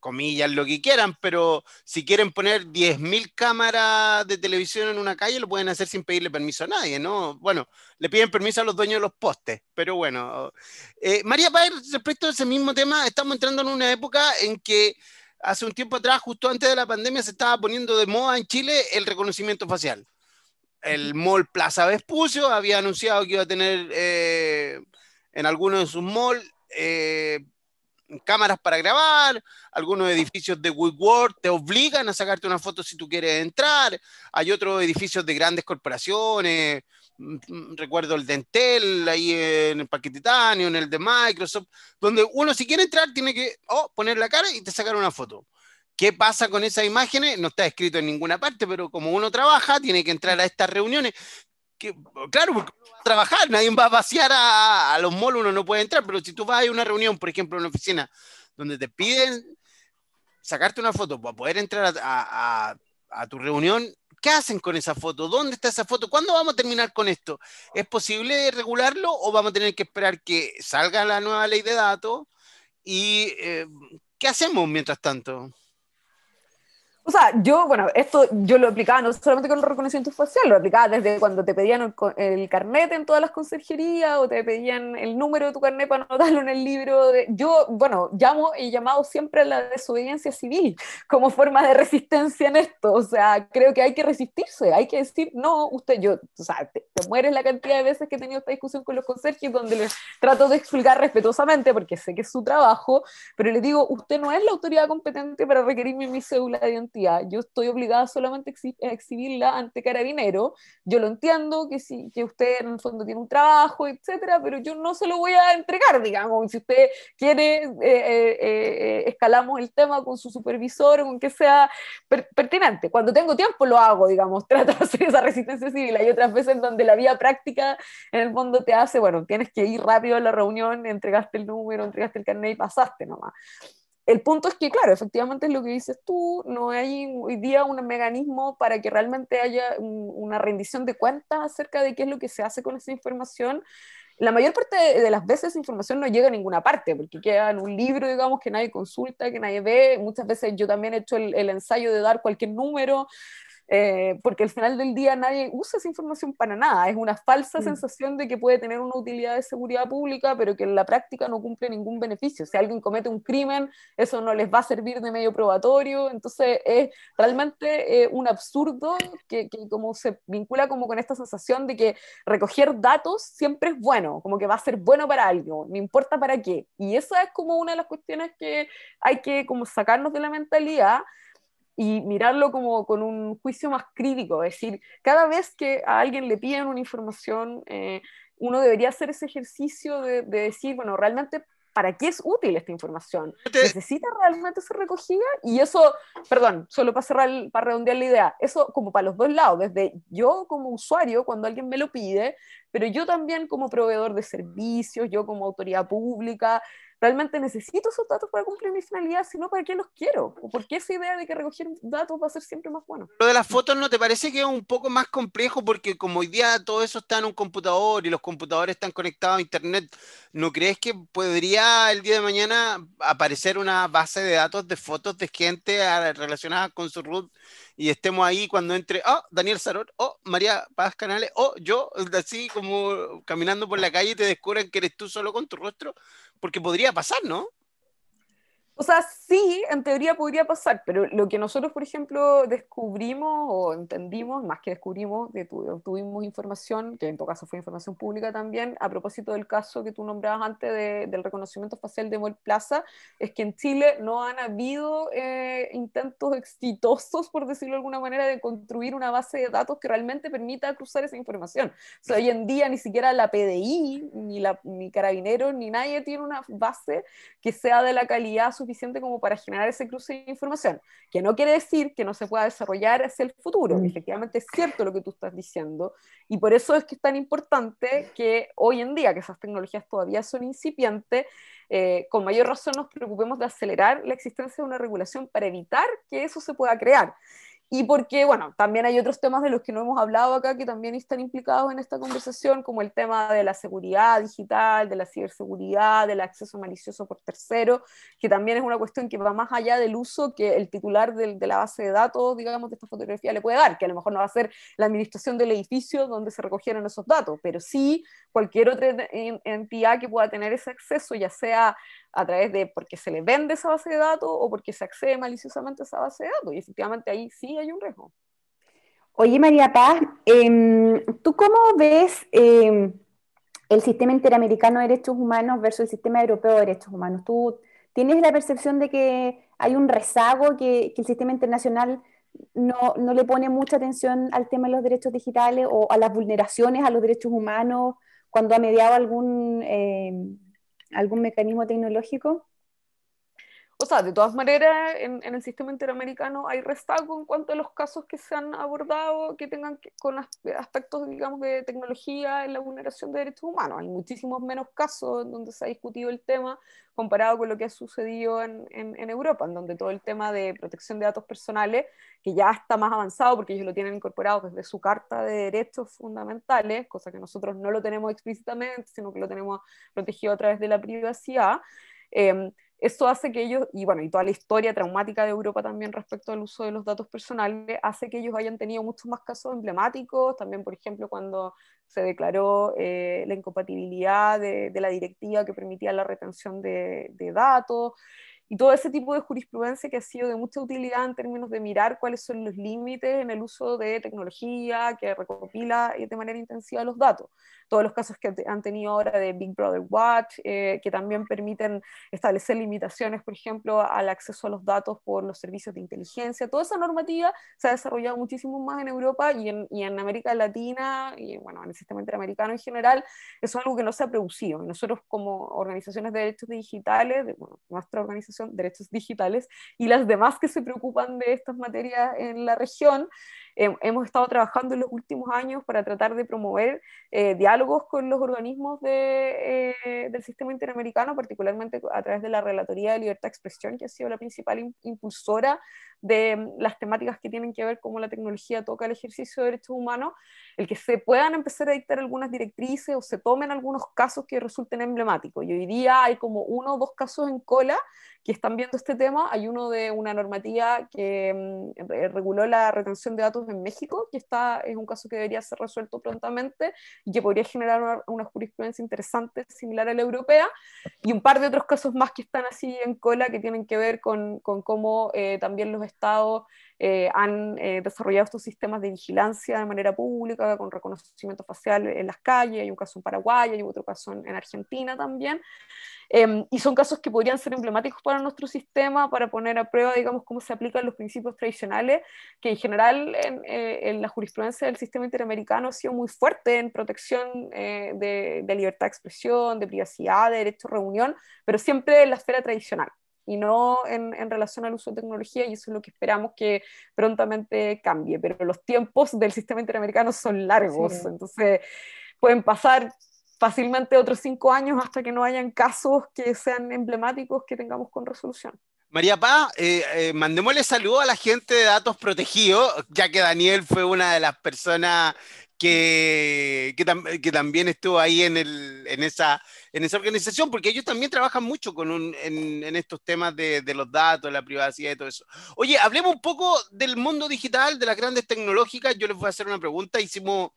comillas, lo que quieran, pero si quieren poner 10.000 cámaras de televisión en una calle, lo pueden hacer sin pedirle permiso a nadie, ¿no? Bueno, le piden permiso a los dueños de los postes, pero bueno. Eh, María Páez, respecto a ese mismo tema, estamos entrando en una época en que hace un tiempo atrás, justo antes de la pandemia, se estaba poniendo de moda en Chile el reconocimiento facial. El mall Plaza Vespucio había anunciado que iba a tener eh, en algunos de sus malls eh, cámaras para grabar, algunos edificios de Woodward te obligan a sacarte una foto si tú quieres entrar, hay otros edificios de grandes corporaciones, mm, mm, recuerdo el Dentel ahí en el Parque Titanio, en el de Microsoft, donde uno si quiere entrar tiene que oh, poner la cara y te sacar una foto. ¿Qué pasa con esas imágenes? No está escrito en ninguna parte, pero como uno trabaja, tiene que entrar a estas reuniones que, claro, porque uno va a trabajar, nadie va a vaciar a, los malls, uno no puede entrar, pero si tú vas a una reunión, por ejemplo, en una oficina, donde te piden sacarte una foto para poder entrar a, tu reunión, ¿qué hacen con esa foto? ¿Dónde está esa foto? ¿Cuándo vamos a terminar con esto? ¿Es posible regularlo o vamos a tener que esperar que salga la nueva ley de datos? ¿Y eh, qué hacemos mientras tanto? O sea, yo, bueno, esto yo lo aplicaba no solamente con el reconocimiento facial, lo aplicaba desde cuando te pedían el, carnet en todas las conserjerías o te pedían el número de tu carnet para anotarlo en el libro. De, yo, bueno, llamo y llamado siempre a la desobediencia civil como forma de resistencia en esto. O sea, creo que hay que resistirse, hay que decir, no, usted, yo, o sea, te, mueres la cantidad de veces que he tenido esta discusión con los conserjes donde les trato de explicar respetuosamente porque sé que es su trabajo, pero le digo, usted no es la autoridad competente para requerirme mi cédula de identidad yo estoy obligada solamente a exhibirla ante carabinero, yo lo entiendo que, si, que usted en el fondo tiene un trabajo, etcétera, pero yo no se lo voy a entregar, digamos, si usted quiere, eh, eh, eh, escalamos el tema con su supervisor, con que sea pertinente. Cuando tengo tiempo lo hago, digamos, trato de hacer esa resistencia civil. Hay otras veces en donde la vía práctica en el fondo te hace, bueno, tienes que ir rápido a la reunión, entregaste el número, entregaste el carnet y pasaste nomás el punto es que, claro, efectivamente es lo que dices tú, no hay hoy día un mecanismo para que realmente haya una rendición de cuentas acerca de qué es lo que se hace con esa información la mayor parte de, las veces esa información no llega a ninguna parte, porque queda en un libro, digamos, que nadie consulta, que nadie ve. Muchas veces yo también he hecho el, el ensayo de dar cualquier número, eh, porque al final del día nadie usa esa información para nada, es una falsa mm. sensación de que puede tener una utilidad de seguridad pública, pero que en la práctica no cumple ningún beneficio. Si alguien comete un crimen, eso no les va a servir de medio probatorio, entonces es realmente eh, un absurdo que, que, como se vincula como con esta sensación de que recoger datos siempre es bueno, como que va a ser bueno para algo, no importa para qué. Y esa es como una de las cuestiones que hay que como sacarnos de la mentalidad y mirarlo como con un juicio más crítico, es decir, cada vez que a alguien le piden una información, eh, uno debería hacer ese ejercicio de, decir, bueno, realmente, ¿para qué es útil esta información? ¿Necesita realmente ser recogida? Y eso, perdón, solo para cerrar, para redondear la idea, eso como para los dos lados, desde yo como usuario, cuando alguien me lo pide, pero yo también como proveedor de servicios, yo como autoridad pública, realmente necesito esos datos para cumplir mi finalidad, sino para qué los quiero, o por qué esa idea de que recoger datos va a ser siempre más bueno. Lo de las fotos no te parece que es un poco más complejo porque como hoy día todo eso está en un computador y los computadores están conectados a internet, ¿no crees que podría el día de mañana aparecer una base de datos de fotos de gente relacionada con su root y estemos ahí cuando entre, oh, Daniel Saror, oh, María Paz Canales, oh, yo, así como caminando por la calle y te descubren que eres tú solo con tu rostro? Porque podría pasar, ¿no? O sea, sí, en teoría podría pasar, pero lo que nosotros, por ejemplo, descubrimos o entendimos, más que descubrimos, que tuvimos información, que en todo caso fue información pública también, a propósito del caso que tú nombrabas antes del reconocimiento facial de Mol Plaza, es que en Chile no han habido eh, intentos exitosos, por decirlo de alguna manera, de construir una base de datos que realmente permita cruzar esa información. O sea, hoy en día ni siquiera la PDI, ni, la, ni Carabineros, ni nadie tiene una base que sea de la calidad suficiente como para generar ese cruce de información, que no quiere decir que no se pueda desarrollar hacia el futuro. Mm. Efectivamente es cierto lo que tú estás diciendo y por eso es que es tan importante que hoy en día, que esas tecnologías todavía son incipientes, eh, con mayor razón nos preocupemos de acelerar la existencia de una regulación para evitar que eso se pueda crear y porque, bueno, también hay otros temas de los que no hemos hablado acá que también están implicados en esta conversación, como el tema de la seguridad digital, de la ciberseguridad, del acceso malicioso por tercero, que también es una cuestión que va más allá del uso que el titular de, de la base de datos, digamos, de esta fotografía le puede dar, que a lo mejor no va a ser la administración del edificio donde se recogieron esos datos, pero sí cualquier otra entidad que pueda tener ese acceso, ya sea a través de porque se le vende esa base de datos o porque se accede maliciosamente a esa base de datos. Y efectivamente ahí sí hay un riesgo. Oye, María Paz, em, ¿tú cómo ves em, el sistema interamericano de derechos humanos versus el sistema europeo de derechos humanos? ¿Tú tienes la percepción de que hay un rezago, que, el sistema internacional no, no, le pone mucha atención al tema de los derechos digitales o a las vulneraciones a los derechos humanos cuando ha mediado algún em, algún mecanismo tecnológico? O sea, de todas maneras, en, el sistema interamericano hay rezago en cuanto a los casos que se han abordado que tengan que, con aspectos, digamos, de tecnología en la vulneración de derechos humanos. Hay muchísimos menos casos en donde se ha discutido el tema comparado con lo que ha sucedido en, en, Europa, en donde todo el tema de protección de datos personales, que ya está más avanzado porque ellos lo tienen incorporado desde su Carta de Derechos Fundamentales, cosa que nosotros no lo tenemos explícitamente, sino que lo tenemos protegido a través de la privacidad. Eh, esto hace que ellos, y bueno, y toda la historia traumática de Europa también respecto al uso de los datos personales, hace que ellos hayan tenido muchos más casos emblemáticos, también por ejemplo cuando se declaró eh, la incompatibilidad de, la directiva que permitía la retención de, de datos, y todo ese tipo de jurisprudencia que ha sido de mucha utilidad en términos de mirar cuáles son los límites en el uso de tecnología que recopila de manera intensiva los datos todos los casos que han tenido ahora de Big Brother Watch, eh, que también permiten establecer limitaciones, por ejemplo, al acceso a los datos por los servicios de inteligencia. Toda esa normativa se ha desarrollado muchísimo más en Europa y en, y en América Latina y bueno, en el sistema interamericano en general. Eso es algo que no se ha producido. Nosotros como organizaciones de derechos digitales, de, bueno, nuestra organización Derechos Digitales y las demás que se preocupan de estas materias en la región, hemos estado trabajando en los últimos años para tratar de promover eh, diálogos con los organismos de, eh, del sistema interamericano, particularmente a través de la Relatoría de Libertad de Expresión, que ha sido la principal impulsora de mm, las temáticas que tienen que ver cómo la tecnología toca el ejercicio de derechos humanos, el que se puedan empezar a dictar algunas directrices o se tomen algunos casos que resulten emblemáticos. Y hoy día hay como uno o dos casos en cola que están viendo este tema. Hay uno de una normativa que mm, reguló la retención de datos en México, que está, es un caso que debería ser resuelto prontamente y que podría generar una, jurisprudencia interesante similar a la europea, y un par de otros casos más que están así en cola que tienen que ver con, con cómo eh, también los estados eh, han eh, desarrollado estos sistemas de vigilancia de manera pública, con reconocimiento facial en las calles, hay un caso en Paraguay, hay otro caso en, Argentina también, em, y son casos que podrían ser emblemáticos para nuestro sistema, para poner a prueba, digamos, cómo se aplican los principios tradicionales, que en general en, eh, la jurisprudencia del sistema interamericano ha sido muy fuerte en protección de, de libertad de expresión, de privacidad, de derecho a reunión, pero siempre en la esfera tradicional y no en, en, relación al uso de tecnología, y eso es lo que esperamos que prontamente cambie. Pero los tiempos del sistema interamericano son largos, entonces pueden pasar fácilmente otros cinco años hasta que no hayan casos que sean emblemáticos que tengamos con resolución. María Paz, eh, eh, mandémosle saludo a la gente de datos protegidos, ya que Daniel fue una de las personas que, que, también estuvo ahí en, el, en, esa, en esa organización, porque ellos también trabajan mucho con en, en, estos temas de, de, los datos, la privacidad y todo eso. Oye, hablemos un poco del mundo digital, de las grandes tecnológicas. Yo les voy a hacer una pregunta. Hicimos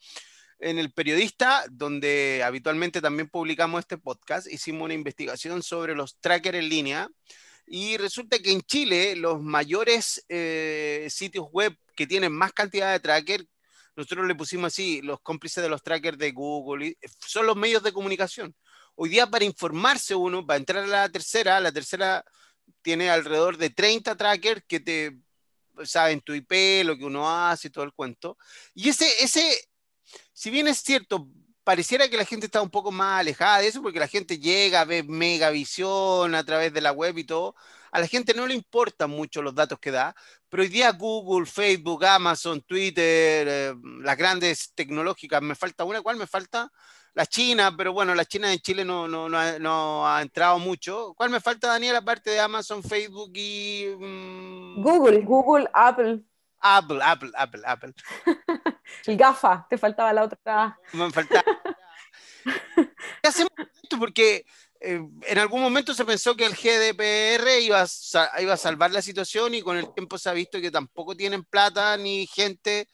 en el periodista, donde habitualmente también publicamos este podcast, hicimos una investigación sobre los trackers en línea. Y resulta que en Chile los mayores eh, sitios web que tienen más cantidad de trackers nosotros le pusimos así, los cómplices de los trackers de Google, son los medios de comunicación. Hoy día para informarse uno, para entrar a la tercera, la tercera tiene alrededor de 30 trackers que te saben tu IP, lo que uno hace y todo el cuento. Y ese, ese, si bien es cierto, pareciera que la gente está un poco más alejada de eso, porque la gente llega, ve megavisión a través de la web y todo, a la gente no le importan mucho los datos que da, pero hoy día Google, Facebook, Amazon, Twitter, eh, las grandes tecnológicas, me falta una, ¿cuál me falta? La China, pero bueno, la China en Chile no, no, no, ha, entrado mucho. ¿Cuál me falta, Daniel, aparte de Amazon, Facebook y... Mm? Google, Google, Apple. Apple, Apple, Apple, Apple. El GAFA, te faltaba la otra. Me faltaba. ¿Qué hacemos esto? Porque eh, en algún momento se pensó que el GDPR iba a, iba a salvar la situación y con el tiempo se ha visto que tampoco tienen plata ni gente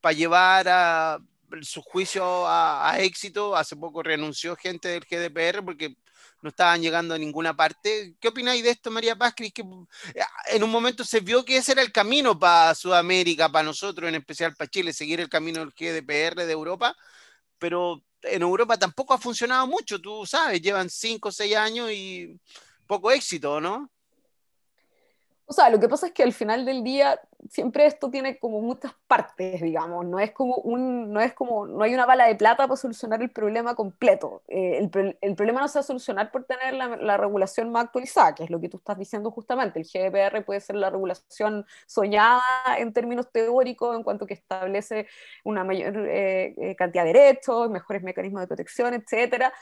para llevar a su juicio a, éxito. Hace poco renunció gente del GDPR porque no estaban llegando a ninguna parte. ¿Qué opináis de esto, María Paz? Que eh, en un momento se vio que ese era el camino para Sudamérica, para nosotros, en especial para Chile, seguir el camino del GDPR de Europa, pero en Europa tampoco ha funcionado mucho, tú sabes, llevan cinco o seis años y poco éxito, ¿no? O sea, lo que pasa es que al final del día siempre esto tiene como muchas partes, digamos, no es como un, no es como, no hay una bala de plata para solucionar el problema completo. Eh, el, problema no se va a solucionar por tener la, la, regulación más actualizada, que es lo que tú estás diciendo justamente. El GDPR puede ser la regulación soñada en términos teóricos, en cuanto que establece una mayor eh, eh, cantidad de derechos, mejores mecanismos de protección, etcétera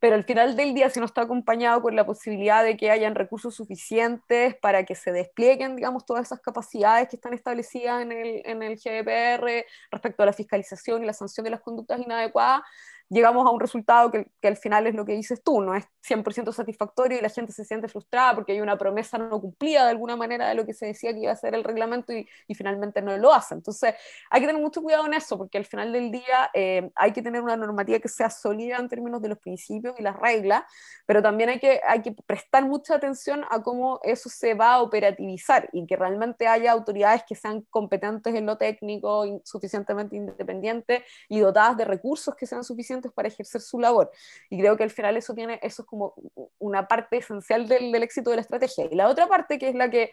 pero al final del día, si no está acompañado con la posibilidad de que hayan recursos suficientes para que se desplieguen, digamos, todas esas capacidades que están establecidas en el, en el GDPR respecto a la fiscalización y la sanción de las conductas inadecuadas, llegamos a un resultado que, que, al final es lo que dices tú, no es 100% satisfactorio y la gente se siente frustrada porque hay una promesa no cumplida de alguna manera de lo que se decía que iba a ser el reglamento y, y finalmente no lo hace. Entonces hay que tener mucho cuidado en eso porque al final del día eh, hay que tener una normativa que sea sólida en términos de los principios y las reglas, pero también hay que, hay que prestar mucha atención a cómo eso se va a operativizar y que realmente haya autoridades que sean competentes en lo técnico, suficientemente independientes y dotadas de recursos que sean suficientes para ejercer su labor. Y creo que al final eso, tiene, eso es como una parte esencial del, del éxito de la estrategia. Y la otra parte, que es la que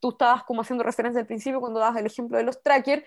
tú estabas como haciendo referencia al principio cuando dabas el ejemplo de los trackers,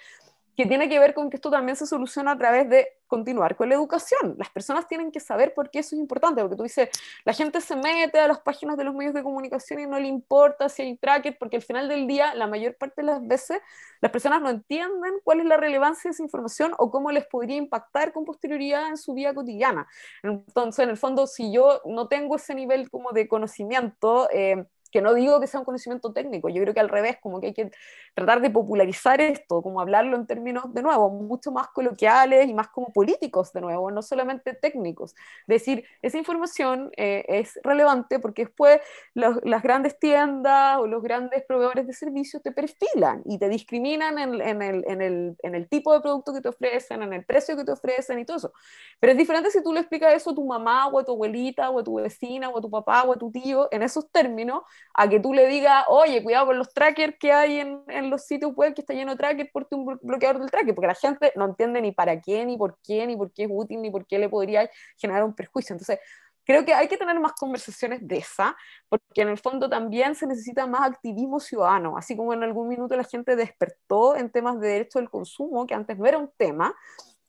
que tiene que ver con que esto también se soluciona a través de continuar con la educación. Las personas tienen que saber por qué eso es importante, porque tú dices, la gente se mete a las páginas de los medios de comunicación y no le importa si hay trackers, porque al final del día, la mayor parte de las veces, las personas no entienden cuál es la relevancia de esa información o cómo les podría impactar con posterioridad en su vida cotidiana. Entonces, en el fondo, si yo no tengo ese nivel como de conocimiento, eh, que no digo que sea un conocimiento técnico, yo creo que al revés, como que hay que tratar de popularizar esto, como hablarlo en términos, de nuevo, mucho más coloquiales y más como políticos, de nuevo, no solamente técnicos. Decir, esa información eh, es relevante porque después las grandes tiendas o los grandes proveedores de servicios te perfilan y te discriminan en, en, el, en, el, en el tipo de producto que te ofrecen, en el precio que te ofrecen y todo eso. Pero es diferente si tú le explicas eso a tu mamá o a tu abuelita o a tu vecina o a tu papá o a tu tío en esos términos a que tú le digas, oye, cuidado con los trackers que hay en, en los sitios web que está lleno de trackers, porte un bloqueador del tracker, porque la gente no entiende ni para qué, ni por qué, ni por qué es útil, ni por qué le podría generar un perjuicio. Entonces, creo que hay que tener más conversaciones de esa, porque en el fondo también se necesita más activismo ciudadano, así como en algún minuto la gente despertó en temas de derecho del consumo, que antes no era un tema,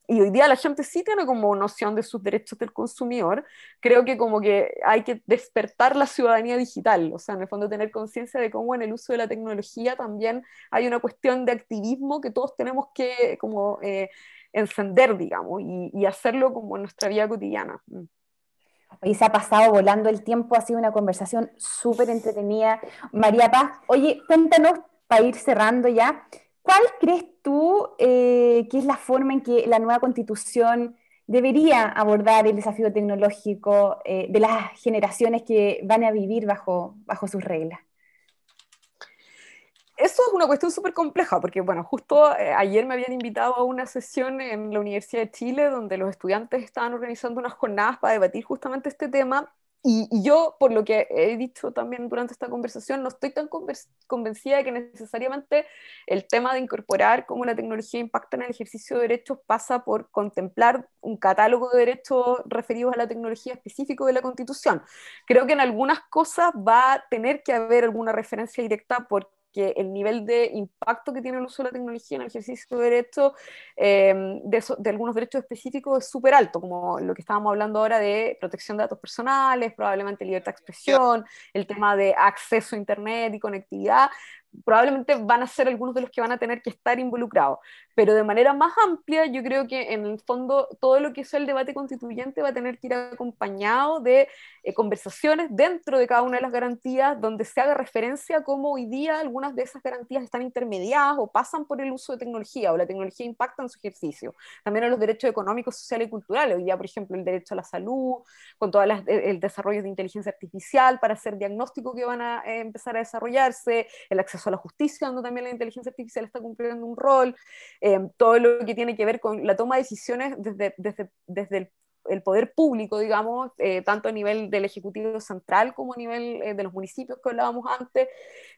y hoy día la gente sí tiene como noción de sus derechos del consumidor, creo que como que hay que despertar la ciudadanía digital, o sea, en el fondo tener conciencia de cómo en el uso de la tecnología también hay una cuestión de activismo que todos tenemos que como eh, encender, digamos, y, y, hacerlo como en nuestra vida cotidiana. Mm. Y se ha pasado volando el tiempo, ha sido una conversación súper entretenida. María Paz, oye, cuéntanos, para ir cerrando ya, ¿Cuál crees tú eh, que es la forma en que la nueva constitución debería abordar el desafío tecnológico eh, de las generaciones que van a vivir bajo, bajo sus reglas? Eso es una cuestión súper compleja, porque bueno, justo eh, ayer me habían invitado a una sesión en la Universidad de Chile donde los estudiantes estaban organizando unas jornadas para debatir justamente este tema y, yo, por lo que he dicho también durante esta conversación, no estoy tan convencida de que necesariamente el tema de incorporar cómo la tecnología impacta en el ejercicio de derechos pasa por contemplar un catálogo de derechos referidos a la tecnología específico de la Constitución. Creo que en algunas cosas va a tener que haber alguna referencia directa por que el nivel de impacto que tiene el uso de la tecnología en el ejercicio de derechos, em, de, algunos derechos específicos, es súper alto, como lo que estábamos hablando ahora de protección de datos personales, probablemente libertad de expresión, el tema de acceso a Internet y conectividad, probablemente van a ser algunos de los que van a tener que estar involucrados. Pero de manera más amplia, yo creo que en el fondo todo lo que es el debate constituyente va a tener que ir acompañado de eh, conversaciones dentro de cada una de las garantías donde se haga referencia a cómo hoy día algunas de esas garantías están intermediadas o pasan por el uso de tecnología o la tecnología impacta en su ejercicio. También a los derechos económicos, sociales y culturales. Hoy día, por ejemplo, el derecho a la salud, con todo el desarrollo de inteligencia artificial para hacer diagnóstico que van a eh, empezar a desarrollarse, el acceso a la justicia, donde también la inteligencia artificial está cumpliendo un rol, eh, todo lo que tiene que ver con la toma de decisiones desde, desde, desde el el poder público, digamos, eh, tanto a nivel del Ejecutivo Central como a nivel eh, de los municipios que hablábamos antes,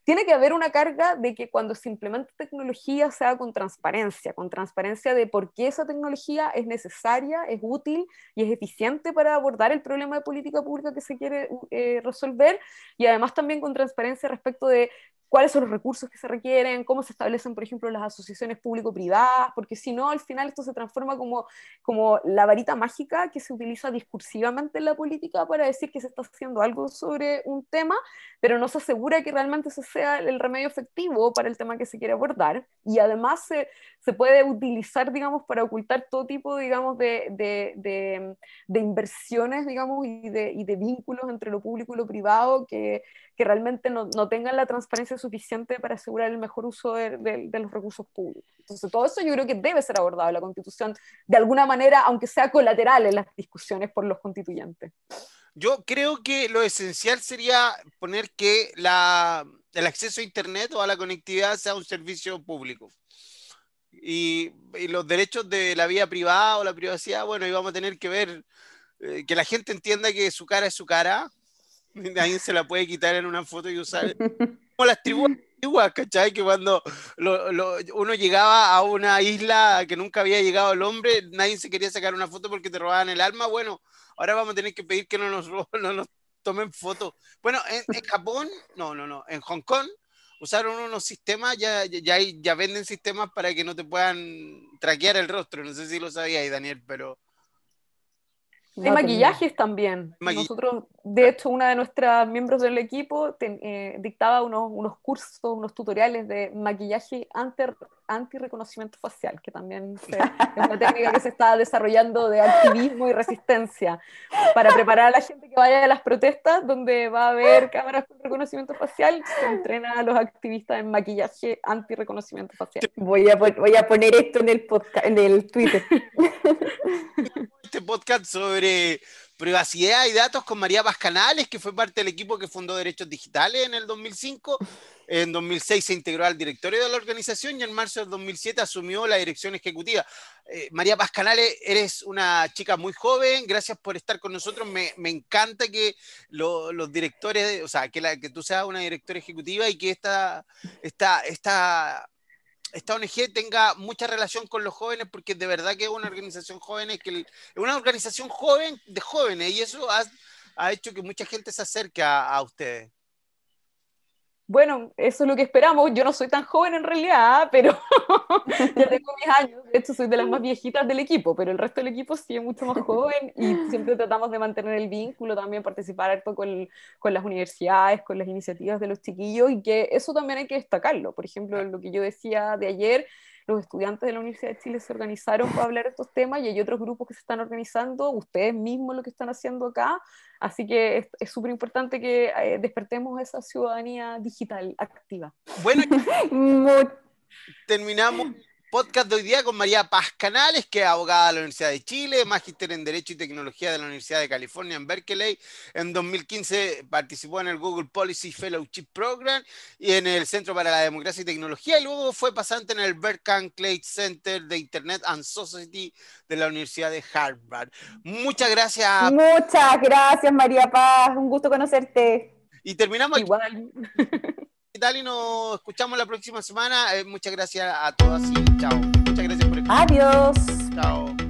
tiene que haber una carga de que cuando se implemente tecnología sea con transparencia, con transparencia de por qué esa tecnología es necesaria, es útil y es eficiente para abordar el problema de política pública que se quiere eh, resolver y además también con transparencia respecto de cuáles son los recursos que se requieren, cómo se establecen, por ejemplo, las asociaciones público-privadas, porque si no, al final esto se transforma como, como la varita mágica que se utiliza discursivamente en la política para decir que se está haciendo algo sobre un tema, pero no se asegura que realmente ese sea el remedio efectivo para el tema que se quiere abordar. Y además se, se puede utilizar, digamos, para ocultar todo tipo, digamos, de, de, de, de inversiones, digamos, y de, y de vínculos entre lo público y lo privado que, que realmente no, no tengan la transparencia suficiente para asegurar el mejor uso de, los recursos públicos. Entonces, todo eso yo creo que debe ser abordado en la Constitución de alguna manera, aunque sea colateral en las discusiones por los constituyentes. Yo creo que lo esencial sería poner que la, el acceso a Internet o a la conectividad sea un servicio público. Y, los derechos de la vida privada o la privacidad, bueno, íbamos a tener que ver eh, que la gente entienda que su cara es su cara, nadie se la puede quitar en una foto y usar como las tribus antiguas, ¿cachai? Que cuando uno llegaba a una isla que nunca había llegado el hombre, nadie se quería sacar una foto porque te robaban el alma. Bueno, ahora vamos a tener que pedir que no nos, no nos tomen fotos. Bueno, en, Japón, no, no, no, en Hong Kong usaron unos sistemas, ya, ya, ya venden sistemas para que no te puedan traquear el rostro. No sé si lo sabíais, Daniel, pero de maquillajes también. Nosotros, de hecho, una de nuestras miembros del equipo eh, dictaba unos, unos, cursos, unos tutoriales de maquillaje anti, anti reconocimiento facial, que también es una técnica que se está desarrollando de activismo y resistencia para preparar a la gente que vaya a las protestas donde va a haber cámaras con reconocimiento facial, se entrena a los activistas en maquillaje anti reconocimiento facial. Voy a, voy a poner esto en el podcast, en el Twitter. Este podcast sobre privacidad y datos con María Pascanales, que fue parte del equipo que fundó Derechos Digitales en el 2005. En 2006 se integró al directorio de la organización y en marzo del 2007 asumió la dirección ejecutiva. Eh, María Pascanales, eres una chica muy joven, gracias por estar con nosotros. Me, encanta que los directores, o sea, que, que tú seas una directora ejecutiva y que esta, esta, esta esta ONG tenga mucha relación con los jóvenes, porque de verdad que es una organización joven, que es una organización joven de jóvenes, y eso ha, hecho que mucha gente se acerque a ustedes. Bueno, eso es lo que esperamos. Yo no soy tan joven en realidad, pero ya tengo mis años. De hecho, soy de las más viejitas del equipo, pero el resto del equipo sí es mucho más joven y siempre tratamos de mantener el vínculo, también participar con, con las universidades, con las iniciativas de los chiquillos y que eso también hay que destacarlo. Por ejemplo, lo que yo decía de ayer, los estudiantes de la Universidad de Chile se organizaron para hablar de estos temas y hay otros grupos que se están organizando, ustedes mismos lo que están haciendo acá, así que es súper importante que eh, despertemos esa ciudadanía digital activa. Bueno, terminamos podcast de hoy día con María Paz Canales, que es abogada de la Universidad de Chile, magíster en Derecho y Tecnología de la Universidad de California en Berkeley. En 2015 participó en el Google Policy Fellowship Program y en el Centro para la Democracia y Tecnología, y luego fue pasante en el Berkman Clay Center de Internet and Society de la Universidad de Harvard. Muchas gracias. Muchas gracias, María Paz. Un gusto conocerte. Y terminamos. Igual. ¿Qué tal? Y nos escuchamos la próxima semana. Eh, muchas gracias a todas y chao. Muchas gracias por escuchar. Adiós. Chao.